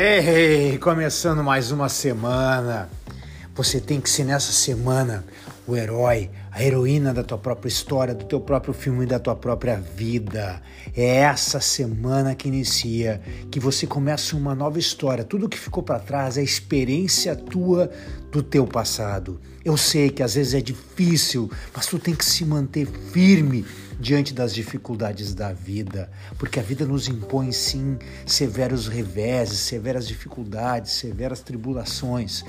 Hey, hey, começando mais uma semana. Você tem que ser nessa semana o herói, a heroína da tua própria história, do teu próprio filme e da tua própria vida. É essa semana que inicia, que você começa uma nova história. Tudo que ficou para trás é experiência tua do teu passado. Eu sei que às vezes é difícil, mas tu tem que se manter firme diante das dificuldades da vida, porque a vida nos impõe sim severos reveses, severas dificuldades, severas tribulações.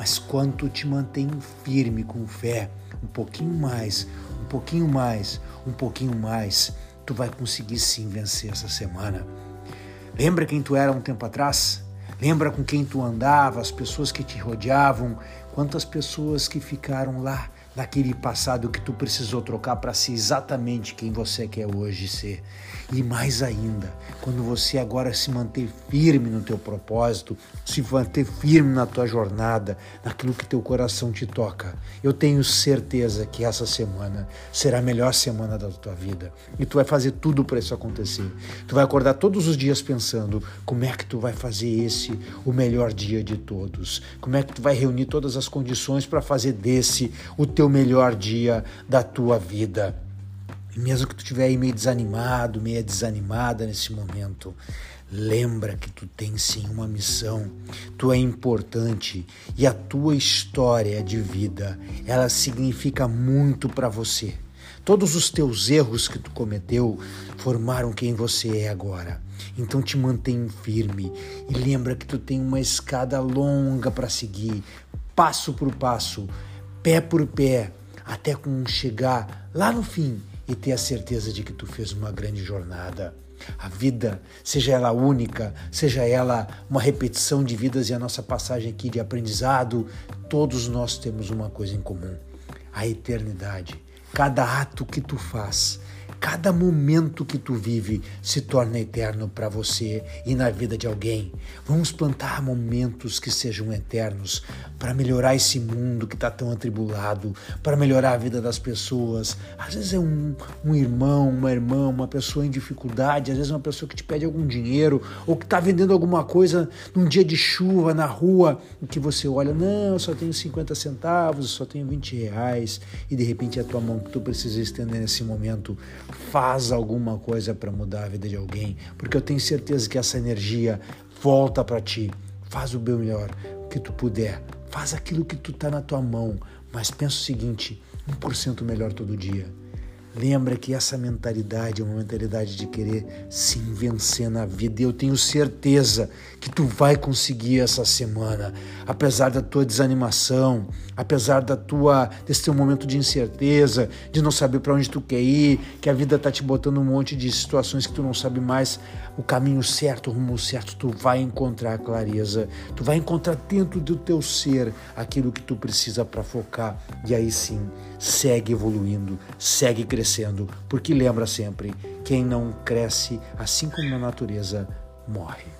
Mas quando tu te mantém firme com fé, um pouquinho mais, um pouquinho mais, um pouquinho mais, tu vai conseguir sim vencer essa semana. Lembra quem tu era um tempo atrás? Lembra com quem tu andava, as pessoas que te rodeavam, quantas pessoas que ficaram lá daquele passado que tu precisou trocar para ser exatamente quem você quer hoje ser. E mais ainda, quando você agora se manter firme no teu propósito, se manter firme na tua jornada, naquilo que teu coração te toca. Eu tenho certeza que essa semana será a melhor semana da tua vida. E tu vai fazer tudo para isso acontecer. Tu vai acordar todos os dias pensando como é que tu vai fazer esse o melhor dia de todos. Como é que tu vai reunir todas as condições para fazer desse o teu melhor dia da tua vida. Mesmo que tu estiver aí meio desanimado, meio desanimada nesse momento, lembra que tu tens sim uma missão, tu é importante e a tua história de vida, ela significa muito para você. Todos os teus erros que tu cometeu formaram quem você é agora. Então te mantém firme e lembra que tu tem uma escada longa para seguir, passo por passo, pé por pé, até com chegar lá no fim e ter a certeza de que tu fez uma grande jornada. A vida, seja ela única, seja ela uma repetição de vidas e a nossa passagem aqui de aprendizado, todos nós temos uma coisa em comum: a eternidade. Cada ato que tu faz, Cada momento que tu vive se torna eterno para você e na vida de alguém. Vamos plantar momentos que sejam eternos para melhorar esse mundo que está tão atribulado, para melhorar a vida das pessoas. Às vezes é um, um irmão, uma irmã, uma pessoa em dificuldade, às vezes é uma pessoa que te pede algum dinheiro ou que está vendendo alguma coisa num dia de chuva na rua e que você olha, não, eu só tenho 50 centavos, eu só tenho 20 reais e de repente é a tua mão que tu precisa estender nesse momento faz alguma coisa para mudar a vida de alguém, porque eu tenho certeza que essa energia volta para ti. Faz o melhor que tu puder, faz aquilo que tu tá na tua mão, mas pensa o seguinte, 1% melhor todo dia. Lembra que essa mentalidade é uma mentalidade de querer se vencer na vida. E eu tenho certeza que tu vai conseguir essa semana, apesar da tua desanimação, apesar da tua desse teu momento de incerteza, de não saber para onde tu quer ir, que a vida tá te botando um monte de situações que tu não sabe mais o caminho certo, o rumo certo. Tu vai encontrar clareza, tu vai encontrar dentro do teu ser aquilo que tu precisa para focar. E aí sim, segue evoluindo, segue crescendo crescendo, porque lembra sempre: quem não cresce, assim como na natureza, morre.